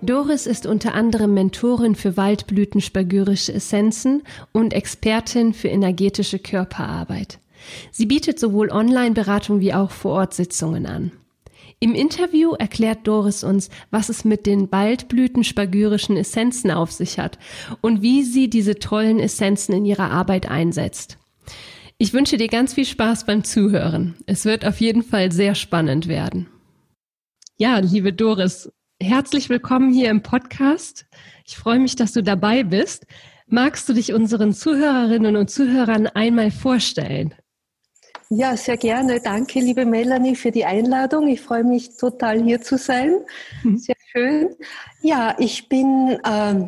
Doris ist unter anderem Mentorin für Waldblüten-spagyrische Essenzen und Expertin für energetische Körperarbeit. Sie bietet sowohl Online-Beratung wie auch Vor-Ort-Sitzungen an. Im Interview erklärt Doris uns, was es mit den Waldblüten-spagyrischen Essenzen auf sich hat und wie sie diese tollen Essenzen in ihrer Arbeit einsetzt. Ich wünsche dir ganz viel Spaß beim Zuhören. Es wird auf jeden Fall sehr spannend werden. Ja, liebe Doris, Herzlich willkommen hier im Podcast. Ich freue mich, dass du dabei bist. Magst du dich unseren Zuhörerinnen und Zuhörern einmal vorstellen? Ja, sehr gerne. Danke, liebe Melanie, für die Einladung. Ich freue mich total hier zu sein. Hm. Sehr schön. Ja, ich bin, äh,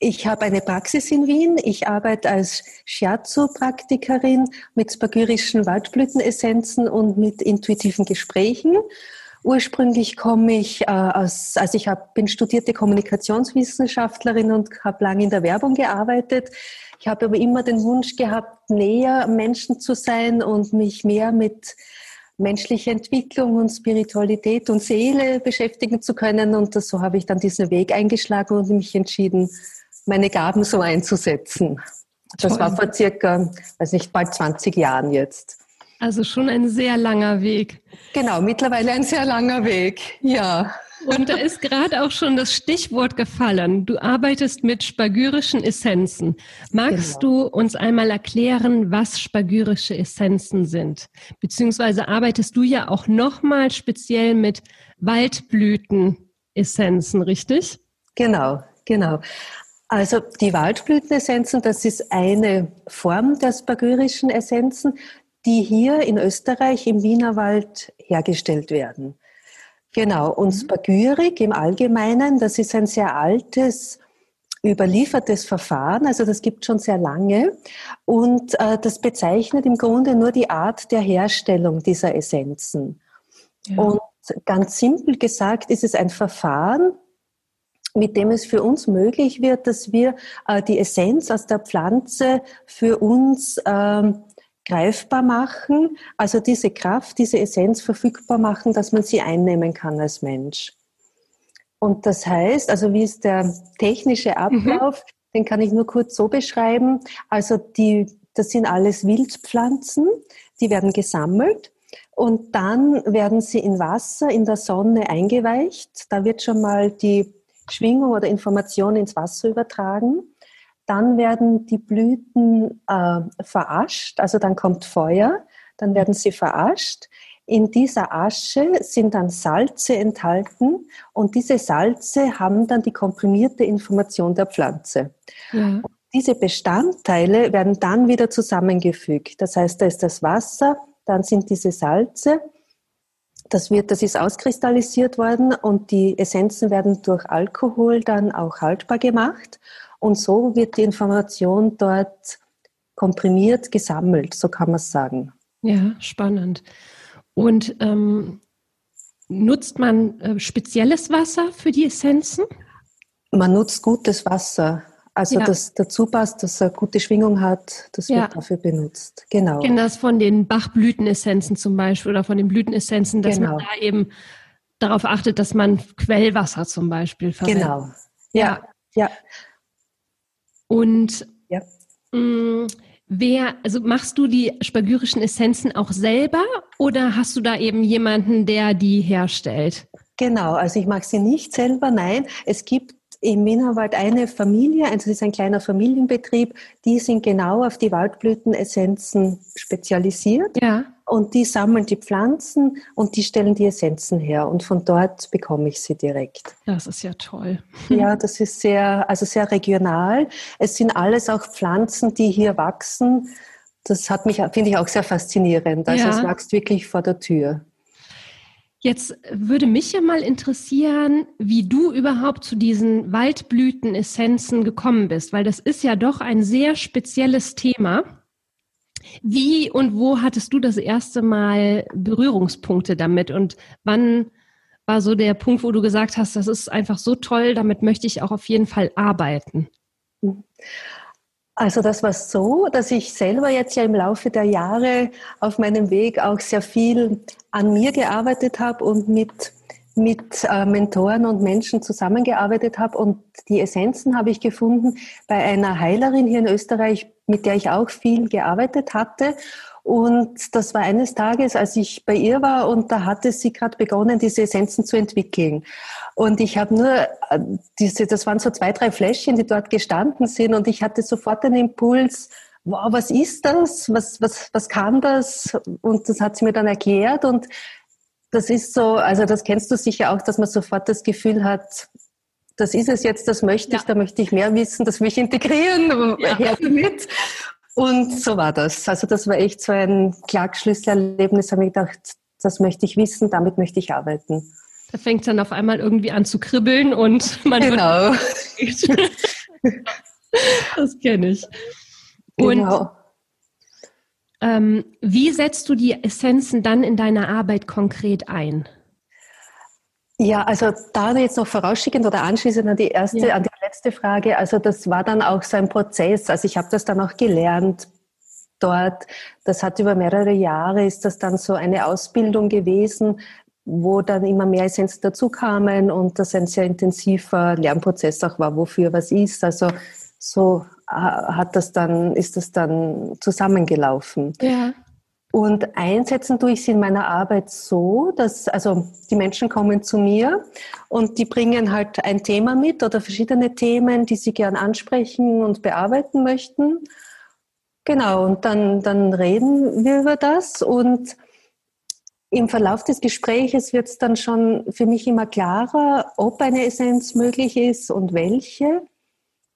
ich habe eine Praxis in Wien. Ich arbeite als Shiatsu-Praktikerin mit spagyrischen Waldblütenessenzen und mit intuitiven Gesprächen. Ursprünglich komme ich äh, aus, also ich hab, bin studierte Kommunikationswissenschaftlerin und habe lange in der Werbung gearbeitet. Ich habe aber immer den Wunsch gehabt, näher Menschen zu sein und mich mehr mit menschlicher Entwicklung und Spiritualität und Seele beschäftigen zu können. Und das, so habe ich dann diesen Weg eingeschlagen und mich entschieden, meine Gaben so einzusetzen. Das Toll. war vor circa, weiß nicht, bald 20 Jahren jetzt. Also schon ein sehr langer Weg. Genau, mittlerweile ein sehr langer Weg, ja. Und da ist gerade auch schon das Stichwort gefallen. Du arbeitest mit spagyrischen Essenzen. Magst genau. du uns einmal erklären, was spagyrische Essenzen sind? Beziehungsweise arbeitest du ja auch nochmal speziell mit Waldblütenessenzen, richtig? Genau, genau. Also die Waldblütenessenzen, das ist eine Form der spagyrischen Essenzen die hier in Österreich im Wienerwald hergestellt werden. Genau, und mhm. Spagyrik im Allgemeinen, das ist ein sehr altes, überliefertes Verfahren, also das gibt schon sehr lange und äh, das bezeichnet im Grunde nur die Art der Herstellung dieser Essenzen. Ja. Und ganz simpel gesagt ist es ein Verfahren, mit dem es für uns möglich wird, dass wir äh, die Essenz aus der Pflanze für uns ähm, greifbar machen, also diese Kraft, diese Essenz verfügbar machen, dass man sie einnehmen kann als Mensch. Und das heißt, also wie ist der technische mhm. Ablauf? Mhm. Den kann ich nur kurz so beschreiben. Also die, das sind alles Wildpflanzen, die werden gesammelt und dann werden sie in Wasser, in der Sonne eingeweicht. Da wird schon mal die Schwingung oder Information ins Wasser übertragen. Dann werden die Blüten äh, verascht, also dann kommt Feuer, dann werden sie verascht. In dieser Asche sind dann Salze enthalten und diese Salze haben dann die komprimierte Information der Pflanze. Ja. Diese Bestandteile werden dann wieder zusammengefügt. Das heißt, da ist das Wasser, dann sind diese Salze, das, wird, das ist auskristallisiert worden und die Essenzen werden durch Alkohol dann auch haltbar gemacht. Und so wird die Information dort komprimiert gesammelt, so kann man es sagen. Ja, spannend. Und ähm, nutzt man äh, spezielles Wasser für die Essenzen? Man nutzt gutes Wasser. Also ja. das dazu passt, dass er gute Schwingung hat, das wird ja. dafür benutzt. Genau. Ich kenne das von den Bachblütenessenzen zum Beispiel oder von den Blütenessenzen, dass genau. man da eben darauf achtet, dass man Quellwasser zum Beispiel verwendet. Genau. Ja, ja. Und ja. mh, mm, wer, also machst du die spagyrischen Essenzen auch selber oder hast du da eben jemanden, der die herstellt? Genau, also ich mache sie nicht selber, nein. Es gibt im Wienerwald eine Familie, also es ist ein kleiner Familienbetrieb, die sind genau auf die Waldblütenessenzen spezialisiert. Ja. Und die sammeln die Pflanzen und die stellen die Essenzen her. Und von dort bekomme ich sie direkt. Das ist ja toll. Ja, das ist sehr, also sehr regional. Es sind alles auch Pflanzen, die hier wachsen. Das hat mich, finde ich auch sehr faszinierend. Also ja. es wächst wirklich vor der Tür. Jetzt würde mich ja mal interessieren, wie du überhaupt zu diesen Waldblütenessenzen gekommen bist, weil das ist ja doch ein sehr spezielles Thema. Wie und wo hattest du das erste Mal Berührungspunkte damit und wann war so der Punkt, wo du gesagt hast, das ist einfach so toll, damit möchte ich auch auf jeden Fall arbeiten? Also das war so, dass ich selber jetzt ja im Laufe der Jahre auf meinem Weg auch sehr viel an mir gearbeitet habe und mit, mit äh, Mentoren und Menschen zusammengearbeitet habe. Und die Essenzen habe ich gefunden bei einer Heilerin hier in Österreich, mit der ich auch viel gearbeitet hatte. Und das war eines Tages, als ich bei ihr war und da hatte sie gerade begonnen, diese Essenzen zu entwickeln. Und ich habe nur äh, diese, das waren so zwei, drei Fläschchen, die dort gestanden sind und ich hatte sofort den Impuls, wow, was ist das? Was, was, was kann das? Und das hat sie mir dann erklärt und das ist so, also das kennst du sicher auch, dass man sofort das Gefühl hat, das ist es jetzt, das möchte ich, ja. da möchte ich mehr wissen, das will ich integrieren, ja. her damit. Und so war das. Also das war echt so ein Klagschlüsselerlebnis. habe ich gedacht, das möchte ich wissen, damit möchte ich arbeiten. Da fängt es dann auf einmal irgendwie an zu kribbeln und man genau. wird. das kenne ich. Und genau. ähm, wie setzt du die Essenzen dann in deiner Arbeit konkret ein? Ja, also da jetzt noch vorausschickend oder anschließend an die erste, ja. an die letzte Frage. Also das war dann auch so ein Prozess. Also ich habe das dann auch gelernt dort. Das hat über mehrere Jahre ist das dann so eine Ausbildung gewesen, wo dann immer mehr Essenzen dazu kamen und das ein sehr intensiver Lernprozess auch war, wofür was ist. Also so äh, hat das dann, ist das dann zusammengelaufen. Ja. Und einsetzen tue ich sie in meiner Arbeit so, dass also die Menschen kommen zu mir und die bringen halt ein Thema mit oder verschiedene Themen, die sie gern ansprechen und bearbeiten möchten. Genau, und dann, dann reden wir über das und im Verlauf des Gespräches wird es dann schon für mich immer klarer, ob eine Essenz möglich ist und welche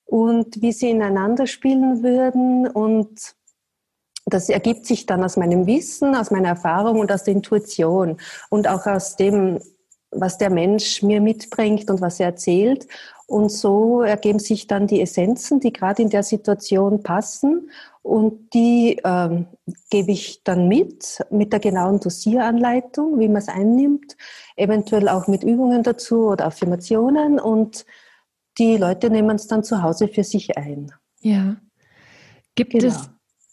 und wie sie ineinander spielen würden und das ergibt sich dann aus meinem Wissen, aus meiner Erfahrung und aus der Intuition und auch aus dem, was der Mensch mir mitbringt und was er erzählt. Und so ergeben sich dann die Essenzen, die gerade in der Situation passen. Und die ähm, gebe ich dann mit, mit der genauen Dosieranleitung, wie man es einnimmt, eventuell auch mit Übungen dazu oder Affirmationen. Und die Leute nehmen es dann zu Hause für sich ein. Ja. Gibt genau. es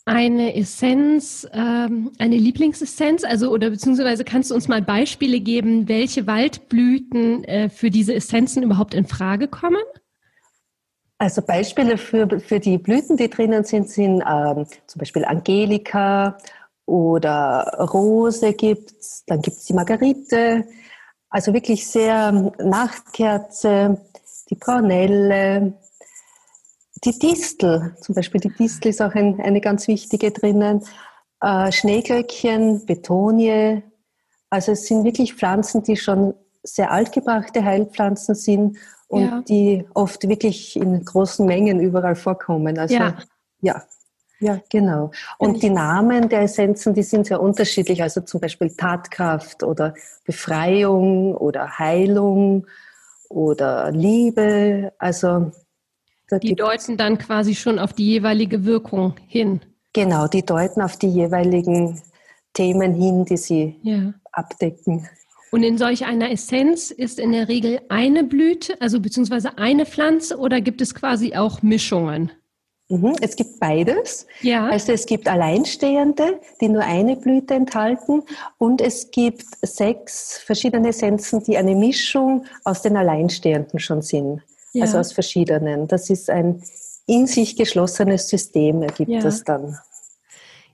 eine Essenz, ähm, eine Lieblingsessenz? Also, oder beziehungsweise kannst du uns mal Beispiele geben, welche Waldblüten äh, für diese Essenzen überhaupt in Frage kommen? Also Beispiele für, für die Blüten, die drinnen sind, sind ähm, zum Beispiel Angelika oder Rose gibt's, dann gibt's die Margarite, also wirklich sehr Nachtkerze, die Braunelle, die Distel, zum Beispiel die Distel ist auch ein, eine ganz wichtige drinnen. Äh, Schneeglöckchen, Betonie. Also es sind wirklich Pflanzen, die schon sehr altgebrachte Heilpflanzen sind und ja. die oft wirklich in großen Mengen überall vorkommen. Also ja, ja, ja genau. Und die Namen der Essenzen, die sind sehr unterschiedlich. Also zum Beispiel Tatkraft oder Befreiung oder Heilung oder Liebe. Also die deuten dann quasi schon auf die jeweilige Wirkung hin. Genau, die deuten auf die jeweiligen Themen hin, die sie ja. abdecken. Und in solch einer Essenz ist in der Regel eine Blüte, also beziehungsweise eine Pflanze oder gibt es quasi auch Mischungen? Mhm, es gibt beides. Ja. Also es gibt Alleinstehende, die nur eine Blüte enthalten und es gibt sechs verschiedene Essenzen, die eine Mischung aus den Alleinstehenden schon sind ja. also aus verschiedenen. Das ist ein in sich geschlossenes System, ergibt ja. das dann.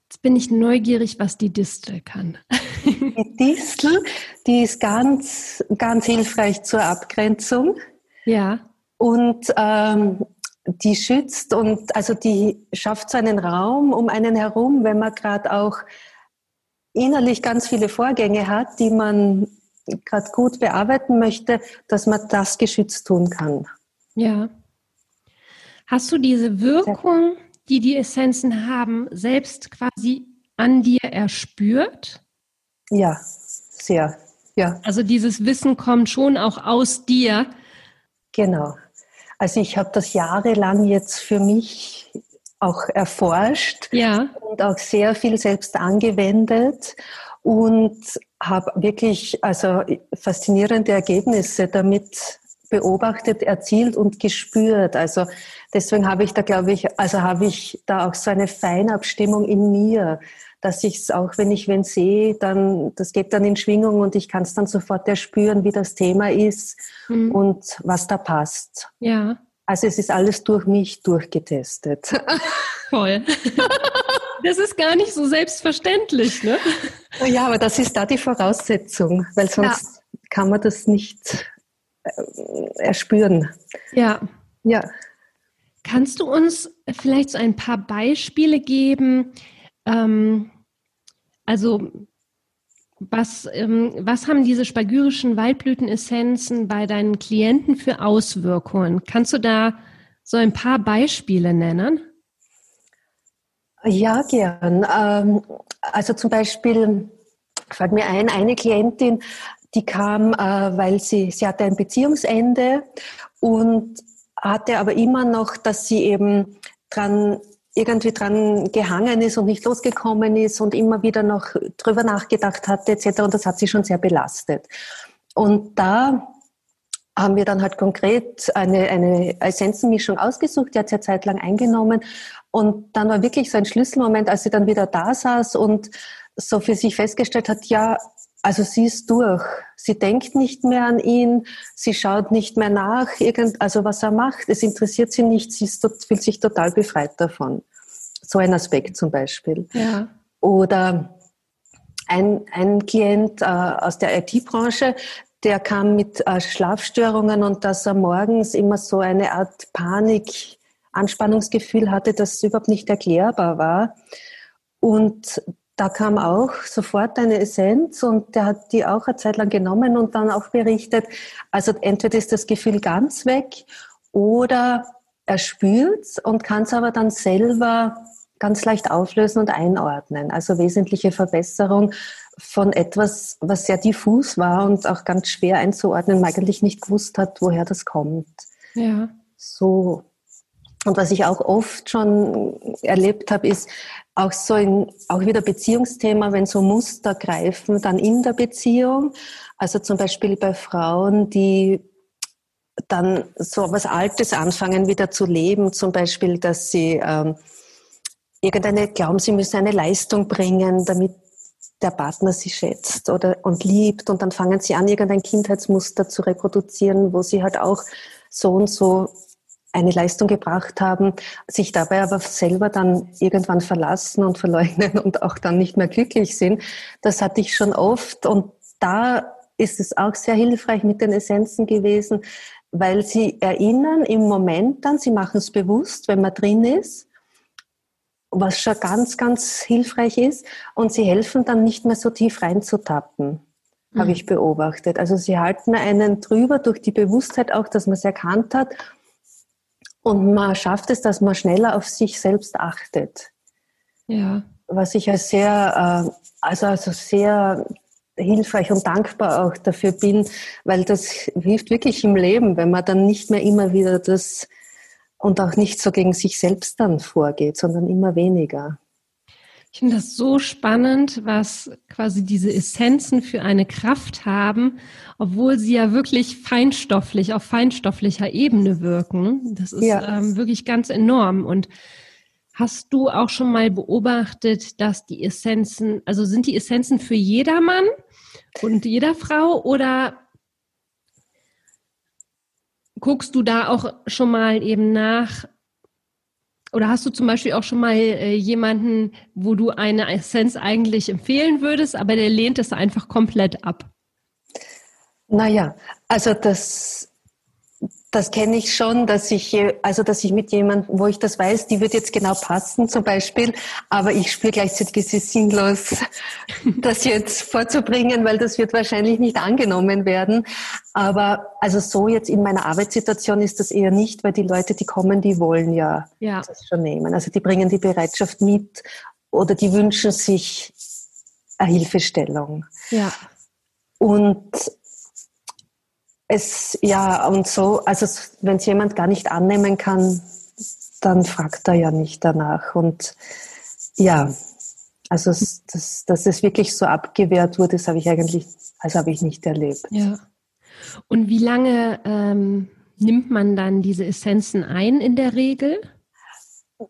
Jetzt bin ich neugierig, was die Distel kann. Die Distel, die ist ganz, ganz hilfreich zur Abgrenzung. Ja. Und ähm, die schützt und also die schafft so einen Raum um einen herum, wenn man gerade auch innerlich ganz viele Vorgänge hat, die man gerade gut bearbeiten möchte, dass man das geschützt tun kann. Ja. Hast du diese Wirkung, die die Essenzen haben, selbst quasi an dir erspürt? Ja, sehr. Ja. Also dieses Wissen kommt schon auch aus dir. Genau. Also ich habe das jahrelang jetzt für mich auch erforscht ja. und auch sehr viel selbst angewendet und habe wirklich also faszinierende Ergebnisse damit beobachtet, erzielt und gespürt. Also deswegen habe ich da, glaube ich, also habe ich da auch so eine Feinabstimmung in mir, dass ich es auch, wenn ich wen sehe, dann, das geht dann in Schwingung und ich kann es dann sofort erspüren, wie das Thema ist mhm. und was da passt. Ja. Also es ist alles durch mich durchgetestet. Voll. Das ist gar nicht so selbstverständlich, ne? Ja, aber das ist da die Voraussetzung, weil sonst ja. kann man das nicht äh, erspüren. Ja. Ja. Kannst du uns vielleicht so ein paar Beispiele geben? Ähm, also was, ähm, was haben diese spagyrischen Waldblütenessenzen bei deinen Klienten für Auswirkungen? Kannst du da so ein paar Beispiele nennen? Ja, gern. Ähm, also zum Beispiel fällt mir ein, eine Klientin, die kam, äh, weil sie, sie hatte ein Beziehungsende und hatte aber immer noch, dass sie eben dran irgendwie dran gehangen ist und nicht losgekommen ist und immer wieder noch drüber nachgedacht hatte etc. Und das hat sie schon sehr belastet. Und da haben wir dann halt konkret eine, eine Essenzenmischung ausgesucht, die hat sie ja zeitlang eingenommen. Und dann war wirklich so ein Schlüsselmoment, als sie dann wieder da saß und so für sich festgestellt hat, ja, also sie ist durch. Sie denkt nicht mehr an ihn, sie schaut nicht mehr nach, irgend, also was er macht. Es interessiert sie nicht, sie ist, fühlt sich total befreit davon. So ein Aspekt zum Beispiel. Ja. Oder ein, ein Klient äh, aus der IT-Branche, der kam mit äh, Schlafstörungen und dass er morgens immer so eine Art Panik, Anspannungsgefühl hatte, das überhaupt nicht erklärbar war. Und da kam auch sofort eine Essenz und der hat die auch eine Zeit lang genommen und dann auch berichtet. Also entweder ist das Gefühl ganz weg oder er spürt und kann es aber dann selber ganz leicht auflösen und einordnen. Also wesentliche Verbesserung von etwas, was sehr diffus war und auch ganz schwer einzuordnen, man eigentlich nicht gewusst hat, woher das kommt. Ja. So. Und was ich auch oft schon erlebt habe, ist, auch so ein, auch wieder Beziehungsthema, wenn so Muster greifen, dann in der Beziehung. Also zum Beispiel bei Frauen, die dann so was Altes anfangen wieder zu leben, zum Beispiel, dass sie ähm, irgendeine glauben, sie müssen eine Leistung bringen, damit der Partner sie schätzt oder und liebt und dann fangen sie an, irgendein Kindheitsmuster zu reproduzieren, wo sie halt auch so und so eine Leistung gebracht haben, sich dabei aber selber dann irgendwann verlassen und verleugnen und auch dann nicht mehr glücklich sind. Das hatte ich schon oft und da ist es auch sehr hilfreich mit den Essenzen gewesen, weil sie erinnern im Moment dann, sie machen es bewusst, wenn man drin ist, was schon ganz, ganz hilfreich ist und sie helfen dann nicht mehr so tief reinzutappen mhm. habe ich beobachtet. Also sie halten einen drüber durch die Bewusstheit auch, dass man es erkannt hat und man schafft es, dass man schneller auf sich selbst achtet. Ja. Was ich als sehr, äh, also, also sehr hilfreich und dankbar auch dafür bin, weil das hilft wirklich im Leben, wenn man dann nicht mehr immer wieder das und auch nicht so gegen sich selbst dann vorgeht, sondern immer weniger. Ich finde das so spannend, was quasi diese Essenzen für eine Kraft haben, obwohl sie ja wirklich feinstofflich, auf feinstofflicher Ebene wirken. Das ist ja. ähm, wirklich ganz enorm. Und hast du auch schon mal beobachtet, dass die Essenzen, also sind die Essenzen für jedermann und jeder Frau oder guckst du da auch schon mal eben nach, oder hast du zum Beispiel auch schon mal äh, jemanden, wo du eine Essenz eigentlich empfehlen würdest, aber der lehnt es einfach komplett ab? Naja, also das das kenne ich schon, dass ich, also dass ich mit jemandem, wo ich das weiß, die wird jetzt genau passen zum Beispiel, aber ich spüre gleichzeitig, es ist sinnlos, das jetzt vorzubringen, weil das wird wahrscheinlich nicht angenommen werden. Aber also so jetzt in meiner Arbeitssituation ist das eher nicht, weil die Leute, die kommen, die wollen ja, ja. das schon nehmen. Also die bringen die Bereitschaft mit oder die wünschen sich eine Hilfestellung. Ja. Und es, ja, und so, also wenn es jemand gar nicht annehmen kann, dann fragt er ja nicht danach. Und ja, also das, dass es wirklich so abgewehrt wurde, das habe ich eigentlich, also habe ich nicht erlebt. Ja. Und wie lange ähm, nimmt man dann diese Essenzen ein in der Regel?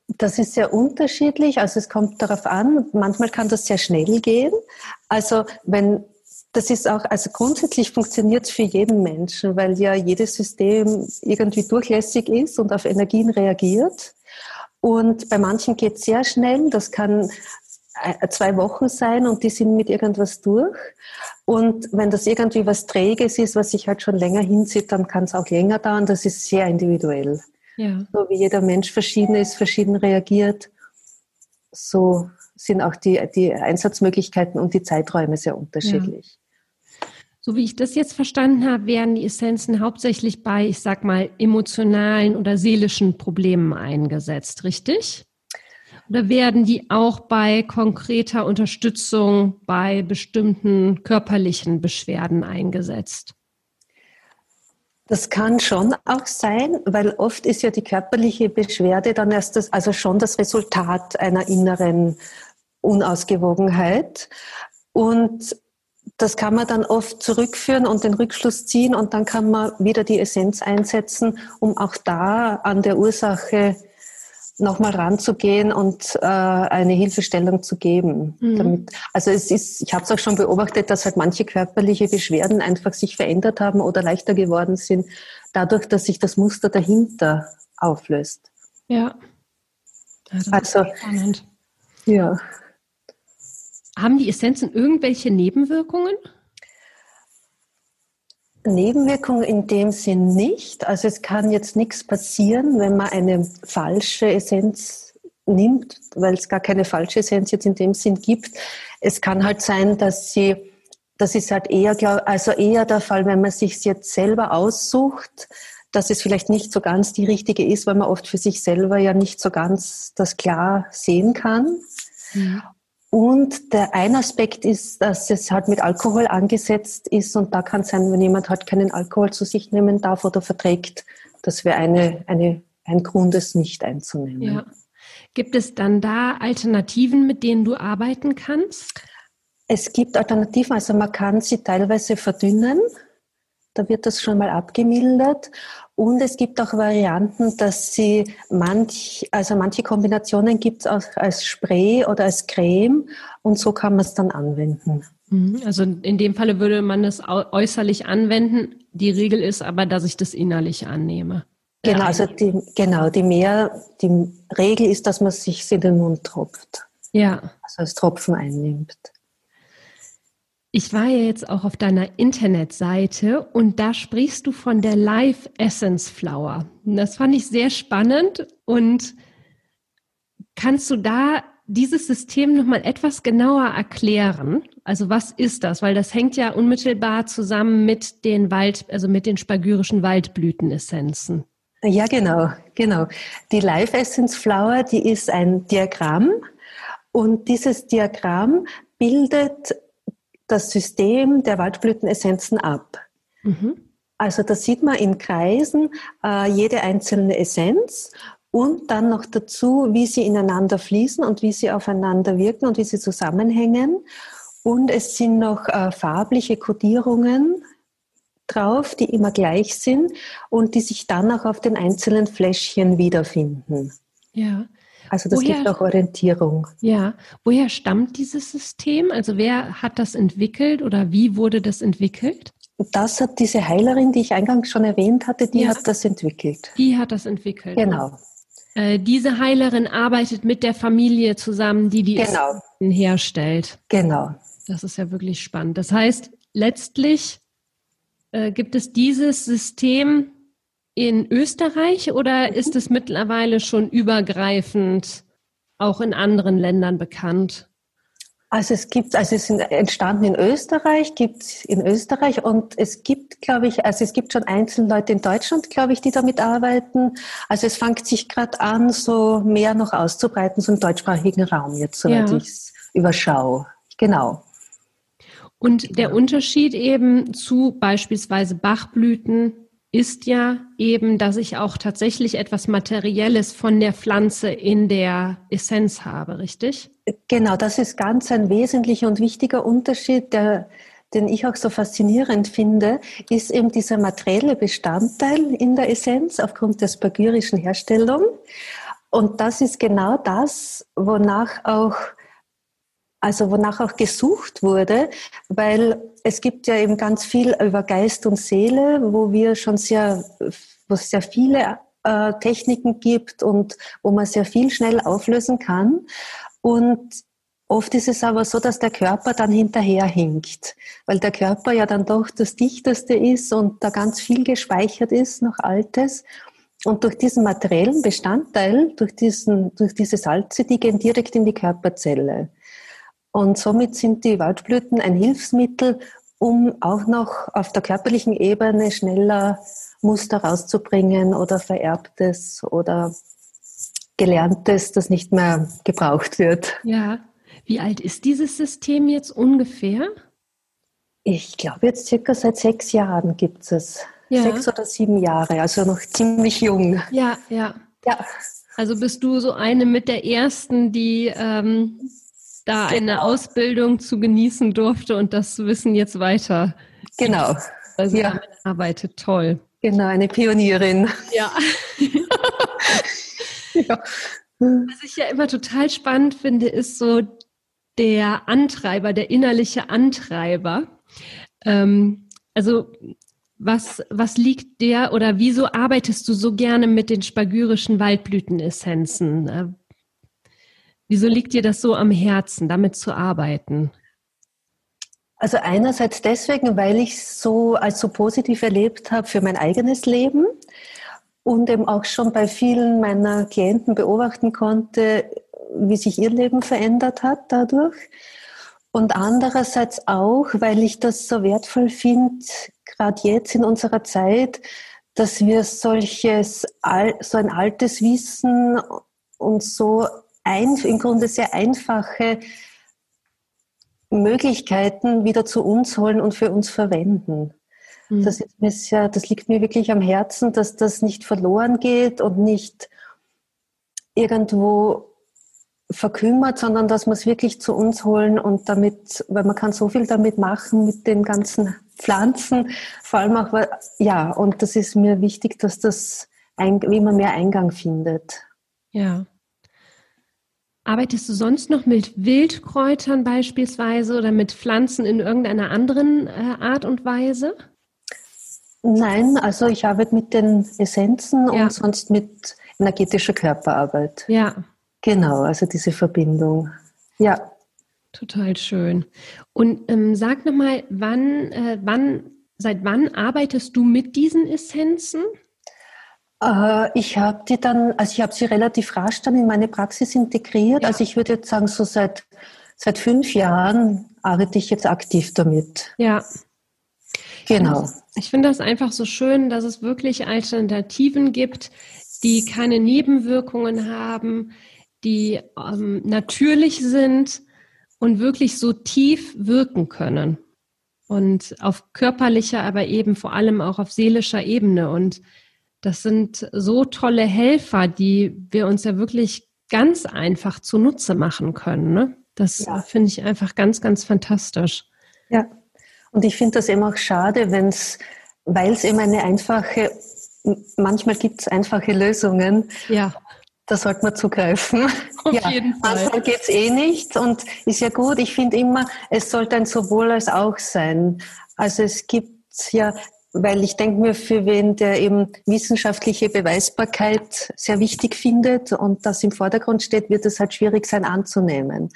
Das ist sehr unterschiedlich. Also es kommt darauf an. Manchmal kann das sehr schnell gehen. Also wenn das ist auch, also grundsätzlich funktioniert es für jeden Menschen, weil ja jedes System irgendwie durchlässig ist und auf Energien reagiert. Und bei manchen geht es sehr schnell. Das kann äh, zwei Wochen sein und die sind mit irgendwas durch. Und wenn das irgendwie was Träges ist, was sich halt schon länger hinzieht, dann kann es auch länger dauern. Das ist sehr individuell. Ja. So wie jeder Mensch verschieden ist, verschieden reagiert, so sind auch die, die Einsatzmöglichkeiten und die Zeiträume sehr unterschiedlich. So wie ich das jetzt verstanden habe, werden die Essenzen hauptsächlich bei, ich sag mal, emotionalen oder seelischen Problemen eingesetzt, richtig? Oder werden die auch bei konkreter Unterstützung bei bestimmten körperlichen Beschwerden eingesetzt? Das kann schon auch sein, weil oft ist ja die körperliche Beschwerde dann erst das, also schon das Resultat einer inneren Unausgewogenheit. Und das kann man dann oft zurückführen und den Rückschluss ziehen und dann kann man wieder die Essenz einsetzen, um auch da an der Ursache nochmal ranzugehen und äh, eine Hilfestellung zu geben. Mhm. Damit, also es ist, ich habe es auch schon beobachtet, dass halt manche körperliche Beschwerden einfach sich verändert haben oder leichter geworden sind, dadurch, dass sich das Muster dahinter auflöst. Ja. also, spannend. Ja. Haben die Essenzen irgendwelche Nebenwirkungen? Nebenwirkungen in dem Sinn nicht. Also es kann jetzt nichts passieren, wenn man eine falsche Essenz nimmt, weil es gar keine falsche Essenz jetzt in dem Sinn gibt. Es kann halt sein, dass sie, das ist halt eher, also eher der Fall, wenn man sich jetzt selber aussucht, dass es vielleicht nicht so ganz die richtige ist, weil man oft für sich selber ja nicht so ganz das klar sehen kann. Mhm. Und der ein Aspekt ist, dass es halt mit Alkohol angesetzt ist und da kann es sein, wenn jemand halt keinen Alkohol zu sich nehmen darf oder verträgt, das wäre eine, eine, ein Grund, es nicht einzunehmen. Ja. Gibt es dann da Alternativen, mit denen du arbeiten kannst? Es gibt Alternativen, also man kann sie teilweise verdünnen. Da wird das schon mal abgemildert. Und es gibt auch Varianten, dass sie manch, also manche Kombinationen gibt es auch als Spray oder als Creme und so kann man es dann anwenden. Mhm. Also in dem Falle würde man es äußerlich anwenden. Die Regel ist aber, dass ich das innerlich annehme. Genau, also die, genau, die mehr, die Regel ist, dass man sich in den Mund tropft. Ja. Also als Tropfen einnimmt. Ich war ja jetzt auch auf deiner Internetseite und da sprichst du von der Life Essence Flower. Das fand ich sehr spannend und kannst du da dieses System nochmal etwas genauer erklären? Also was ist das? Weil das hängt ja unmittelbar zusammen mit den Wald, also mit den spagyrischen Waldblütenessenzen. Ja, genau, genau. Die Life Essence Flower, die ist ein Diagramm und dieses Diagramm bildet das System der Waldblütenessenzen ab. Mhm. Also da sieht man in Kreisen äh, jede einzelne Essenz und dann noch dazu, wie sie ineinander fließen und wie sie aufeinander wirken und wie sie zusammenhängen. Und es sind noch äh, farbliche Kodierungen drauf, die immer gleich sind und die sich dann auch auf den einzelnen Fläschchen wiederfinden. Ja. Also das woher, gibt auch Orientierung. Ja, woher stammt dieses System? Also wer hat das entwickelt oder wie wurde das entwickelt? Das hat diese Heilerin, die ich eingangs schon erwähnt hatte, die ja. hat das entwickelt. Die hat das entwickelt. Genau. Äh, diese Heilerin arbeitet mit der Familie zusammen, die die genau. herstellt. Genau. Das ist ja wirklich spannend. Das heißt, letztlich äh, gibt es dieses System in Österreich oder mhm. ist es mittlerweile schon übergreifend auch in anderen Ländern bekannt? Also es gibt, also es sind entstanden in Österreich, gibt es in Österreich und es gibt, glaube ich, also es gibt schon einzelne Leute in Deutschland, glaube ich, die damit arbeiten. Also es fängt sich gerade an, so mehr noch auszubreiten, so im deutschsprachigen Raum jetzt, soweit ja. ich es überschaue. Genau. Und der Unterschied eben zu beispielsweise Bachblüten ist ja eben, dass ich auch tatsächlich etwas Materielles von der Pflanze in der Essenz habe, richtig? Genau, das ist ganz ein wesentlicher und wichtiger Unterschied, der, den ich auch so faszinierend finde, ist eben dieser materielle Bestandteil in der Essenz aufgrund der spagyrischen Herstellung. Und das ist genau das, wonach auch also wonach auch gesucht wurde, weil es gibt ja eben ganz viel über Geist und Seele, wo wir schon sehr, wo es sehr viele äh, Techniken gibt und wo man sehr viel schnell auflösen kann. Und oft ist es aber so, dass der Körper dann hinterherhinkt, weil der Körper ja dann doch das Dichteste ist und da ganz viel gespeichert ist, noch Altes. Und durch diesen materiellen Bestandteil, durch, diesen, durch diese Salze, die gehen direkt in die Körperzelle. Und somit sind die Waldblüten ein Hilfsmittel, um auch noch auf der körperlichen Ebene schneller Muster rauszubringen oder Vererbtes oder Gelerntes, das nicht mehr gebraucht wird. Ja. Wie alt ist dieses System jetzt ungefähr? Ich glaube jetzt circa seit sechs Jahren gibt es. Ja. Sechs oder sieben Jahre, also noch ziemlich jung. Ja, ja. Ja. Also bist du so eine mit der ersten, die ähm, da genau. eine Ausbildung zu genießen durfte und das Wissen jetzt weiter. Genau. Also ja. arbeitet toll. Genau, eine Pionierin. Ja. ja. Was ich ja immer total spannend finde, ist so der Antreiber, der innerliche Antreiber. Ähm, also was, was liegt der oder wieso arbeitest du so gerne mit den spagyrischen Waldblütenessenzen? Wieso liegt dir das so am Herzen, damit zu arbeiten? Also einerseits deswegen, weil ich es so als so positiv erlebt habe für mein eigenes Leben und eben auch schon bei vielen meiner Klienten beobachten konnte, wie sich ihr Leben verändert hat dadurch. Und andererseits auch, weil ich das so wertvoll finde, gerade jetzt in unserer Zeit, dass wir solches, so ein altes Wissen und so ein, im Grunde sehr einfache Möglichkeiten wieder zu uns holen und für uns verwenden. Mhm. Das, mir das liegt mir wirklich am Herzen, dass das nicht verloren geht und nicht irgendwo verkümmert, sondern dass wir es wirklich zu uns holen und damit, weil man kann so viel damit machen mit den ganzen Pflanzen, vor allem auch, ja, und das ist mir wichtig, dass das ein, wie man mehr Eingang findet. Ja. Arbeitest du sonst noch mit Wildkräutern beispielsweise oder mit Pflanzen in irgendeiner anderen äh, Art und Weise? Nein, also ich arbeite mit den Essenzen ja. und sonst mit energetischer Körperarbeit. Ja. Genau, also diese Verbindung. Ja. Total schön. Und ähm, sag nochmal, wann, äh, wann, seit wann arbeitest du mit diesen Essenzen? Äh, ich habe die dann, also ich habe sie relativ rasch dann in meine Praxis integriert. Ja. Also ich würde jetzt sagen, so seit, seit fünf Jahren arbeite ich jetzt aktiv damit. Ja. Genau. Ich finde das einfach so schön, dass es wirklich Alternativen gibt, die keine Nebenwirkungen haben, die ähm, natürlich sind und wirklich so tief wirken können. Und auf körperlicher, aber eben vor allem auch auf seelischer Ebene. Und das sind so tolle Helfer, die wir uns ja wirklich ganz einfach zunutze machen können. Ne? Das ja. finde ich einfach ganz, ganz fantastisch. Ja, und ich finde das eben auch schade, wenn es, weil es eben eine einfache, manchmal gibt es einfache Lösungen. Ja. Da sollte man zugreifen. Auf ja, jeden Fall. Manchmal geht es eh nicht und ist ja gut. Ich finde immer, es sollte ein sowohl als auch sein. Also es gibt ja weil ich denke mir, für wen der eben wissenschaftliche Beweisbarkeit sehr wichtig findet und das im Vordergrund steht, wird es halt schwierig sein anzunehmen.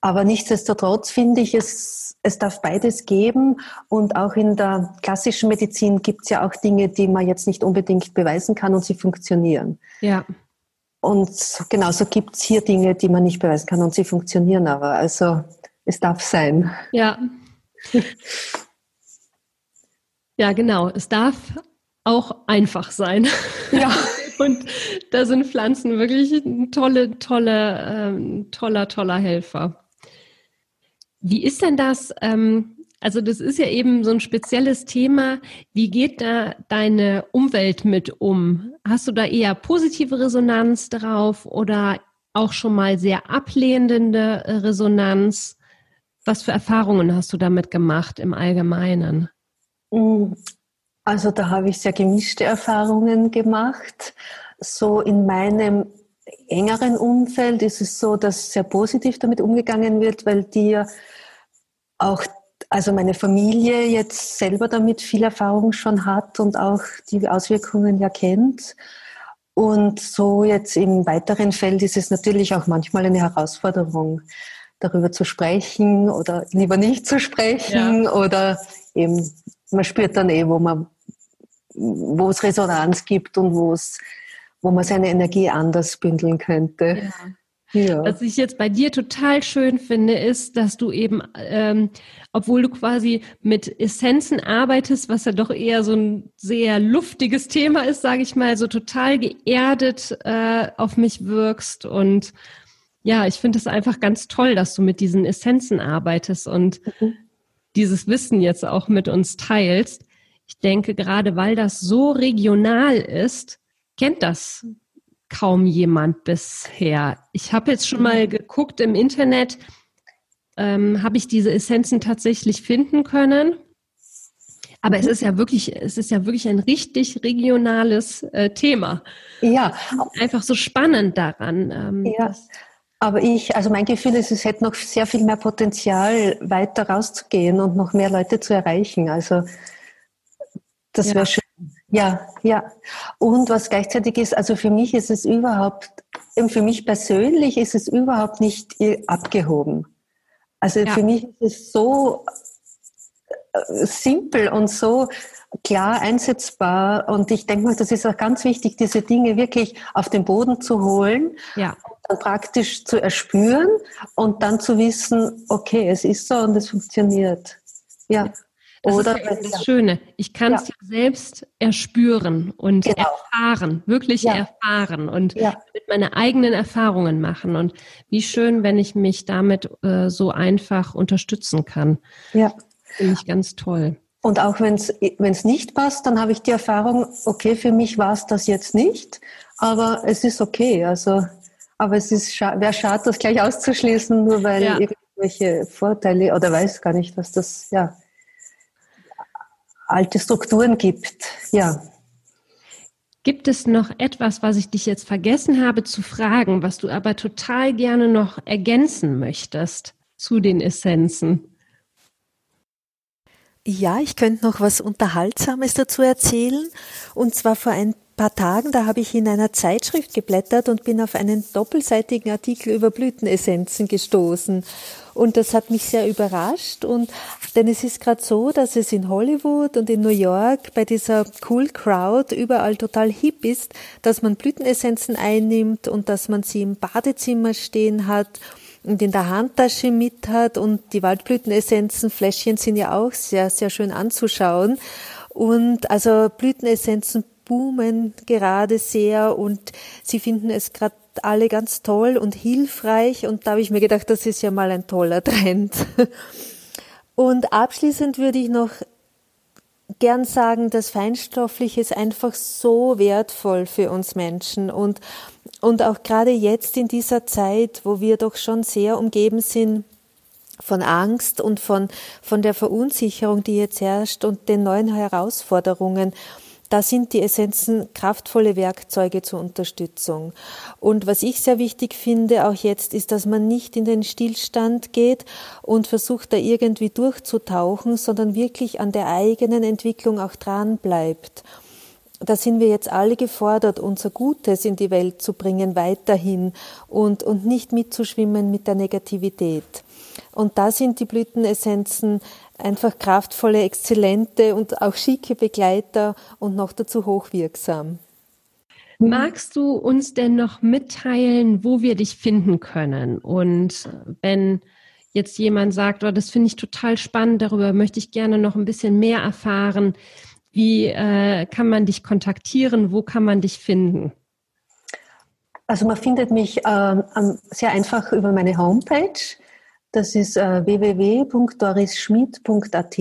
Aber nichtsdestotrotz finde ich, es, es darf beides geben. Und auch in der klassischen Medizin gibt es ja auch Dinge, die man jetzt nicht unbedingt beweisen kann und sie funktionieren. Ja. Und genauso gibt es hier Dinge, die man nicht beweisen kann und sie funktionieren aber. Also es darf sein. Ja. Ja, genau. Es darf auch einfach sein. Ja. Und da sind Pflanzen wirklich ein tolle, tolle, ähm, toller, toller Helfer. Wie ist denn das? Ähm, also das ist ja eben so ein spezielles Thema. Wie geht da deine Umwelt mit um? Hast du da eher positive Resonanz drauf oder auch schon mal sehr ablehnende Resonanz? Was für Erfahrungen hast du damit gemacht im Allgemeinen? Mm, also da habe ich sehr gemischte Erfahrungen gemacht. So in meinem engeren Umfeld ist es so, dass sehr positiv damit umgegangen wird, weil die auch, also meine Familie jetzt selber damit viel Erfahrung schon hat und auch die Auswirkungen ja kennt. Und so jetzt im weiteren Feld ist es natürlich auch manchmal eine Herausforderung, darüber zu sprechen oder lieber nicht zu sprechen ja. oder eben, man spürt dann eh, wo man, wo es Resonanz gibt und wo es, wo man seine Energie anders bündeln könnte. Ja. Ja. Was ich jetzt bei dir total schön finde, ist, dass du eben, ähm, obwohl du quasi mit Essenzen arbeitest, was ja doch eher so ein sehr luftiges Thema ist, sage ich mal, so total geerdet äh, auf mich wirkst. Und ja, ich finde es einfach ganz toll, dass du mit diesen Essenzen arbeitest und mhm. Dieses Wissen jetzt auch mit uns teilst. Ich denke, gerade weil das so regional ist, kennt das kaum jemand bisher. Ich habe jetzt schon mal geguckt im Internet, ähm, habe ich diese Essenzen tatsächlich finden können. Aber es ist ja wirklich, es ist ja wirklich ein richtig regionales äh, Thema. Ja. Einfach so spannend daran. Ähm, ja. Aber ich, also mein Gefühl ist, es hätte noch sehr viel mehr Potenzial, weiter rauszugehen und noch mehr Leute zu erreichen. Also das ja. wäre schön. Ja, ja. Und was gleichzeitig ist, also für mich ist es überhaupt, für mich persönlich ist es überhaupt nicht abgehoben. Also ja. für mich ist es so simpel und so klar einsetzbar. Und ich denke mal, das ist auch ganz wichtig, diese Dinge wirklich auf den Boden zu holen, ja. dann praktisch zu erspüren und dann zu wissen, okay, es ist so und es funktioniert. Ja. Das Oder ist ja das Schöne. Ich kann es ja. ja. selbst erspüren und genau. erfahren, wirklich ja. erfahren und mit meine eigenen Erfahrungen machen. Und wie schön, wenn ich mich damit äh, so einfach unterstützen kann. Ja. Finde ich ganz toll. Und auch wenn es nicht passt, dann habe ich die Erfahrung, okay, für mich war es das jetzt nicht, aber es ist okay. Also, aber es ist scha wäre schade, das gleich auszuschließen, nur weil irgendwelche Vorteile oder weiß gar nicht, was das, ja alte Strukturen gibt. Ja. Gibt es noch etwas, was ich dich jetzt vergessen habe zu fragen, was du aber total gerne noch ergänzen möchtest zu den Essenzen? Ja, ich könnte noch was Unterhaltsames dazu erzählen. Und zwar vor ein paar Tagen, da habe ich in einer Zeitschrift geblättert und bin auf einen doppelseitigen Artikel über Blütenessenzen gestoßen. Und das hat mich sehr überrascht. Und denn es ist gerade so, dass es in Hollywood und in New York bei dieser Cool Crowd überall total hip ist, dass man Blütenessenzen einnimmt und dass man sie im Badezimmer stehen hat und in der Handtasche mit hat und die Waldblütenessenzen, Fläschchen sind ja auch sehr, sehr schön anzuschauen. Und also Blütenessenzen boomen gerade sehr und sie finden es gerade alle ganz toll und hilfreich und da habe ich mir gedacht, das ist ja mal ein toller Trend. Und abschließend würde ich noch gern sagen, das Feinstoffliche ist einfach so wertvoll für uns Menschen und, und auch gerade jetzt in dieser Zeit, wo wir doch schon sehr umgeben sind von Angst und von, von der Verunsicherung, die jetzt herrscht und den neuen Herausforderungen. Da sind die Essenzen kraftvolle Werkzeuge zur Unterstützung. Und was ich sehr wichtig finde, auch jetzt, ist, dass man nicht in den Stillstand geht und versucht, da irgendwie durchzutauchen, sondern wirklich an der eigenen Entwicklung auch dran bleibt da sind wir jetzt alle gefordert, unser Gutes in die Welt zu bringen, weiterhin und, und nicht mitzuschwimmen mit der Negativität. Und da sind die Blütenessenzen einfach kraftvolle, exzellente und auch schicke Begleiter und noch dazu hochwirksam. Magst du uns denn noch mitteilen, wo wir dich finden können? Und wenn jetzt jemand sagt, oh, das finde ich total spannend, darüber möchte ich gerne noch ein bisschen mehr erfahren, wie äh, kann man dich kontaktieren? Wo kann man dich finden? Also man findet mich äh, sehr einfach über meine Homepage Das ist äh, www.dorisschmidt.at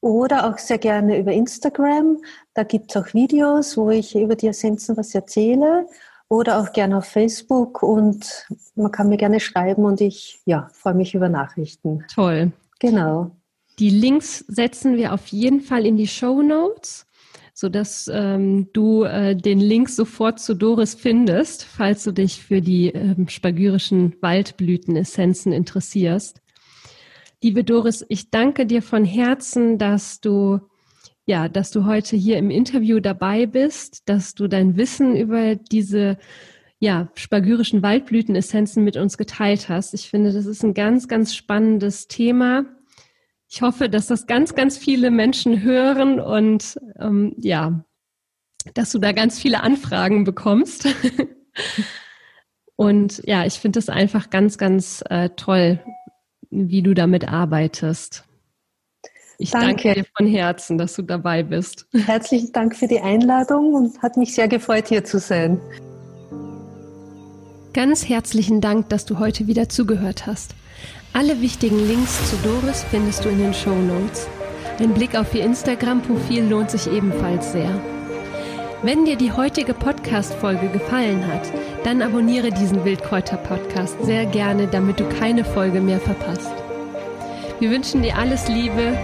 oder auch sehr gerne über Instagram. Da gibt es auch Videos, wo ich über die Essenzen was erzähle oder auch gerne auf Facebook und man kann mir gerne schreiben und ich ja, freue mich über Nachrichten. Toll. Genau. Die Links setzen wir auf jeden Fall in die Show Notes, sodass ähm, du äh, den Link sofort zu Doris findest, falls du dich für die ähm, spagyrischen Waldblütenessenzen interessierst. Liebe Doris, ich danke dir von Herzen, dass du ja, dass du heute hier im Interview dabei bist, dass du dein Wissen über diese ja, spagyrischen Waldblütenessenzen mit uns geteilt hast. Ich finde, das ist ein ganz, ganz spannendes Thema. Ich hoffe, dass das ganz, ganz viele Menschen hören und ähm, ja, dass du da ganz viele Anfragen bekommst. und ja, ich finde es einfach ganz, ganz äh, toll, wie du damit arbeitest. Ich danke. danke dir von Herzen, dass du dabei bist. Herzlichen Dank für die Einladung und hat mich sehr gefreut, hier zu sein. Ganz herzlichen Dank, dass du heute wieder zugehört hast. Alle wichtigen Links zu Doris findest du in den Show Notes. Ein Blick auf ihr Instagram-Profil lohnt sich ebenfalls sehr. Wenn dir die heutige Podcast-Folge gefallen hat, dann abonniere diesen Wildkräuter-Podcast sehr gerne, damit du keine Folge mehr verpasst. Wir wünschen dir alles Liebe,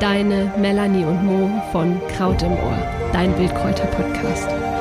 deine Melanie und Mo von Kraut im Ohr, dein Wildkräuter-Podcast.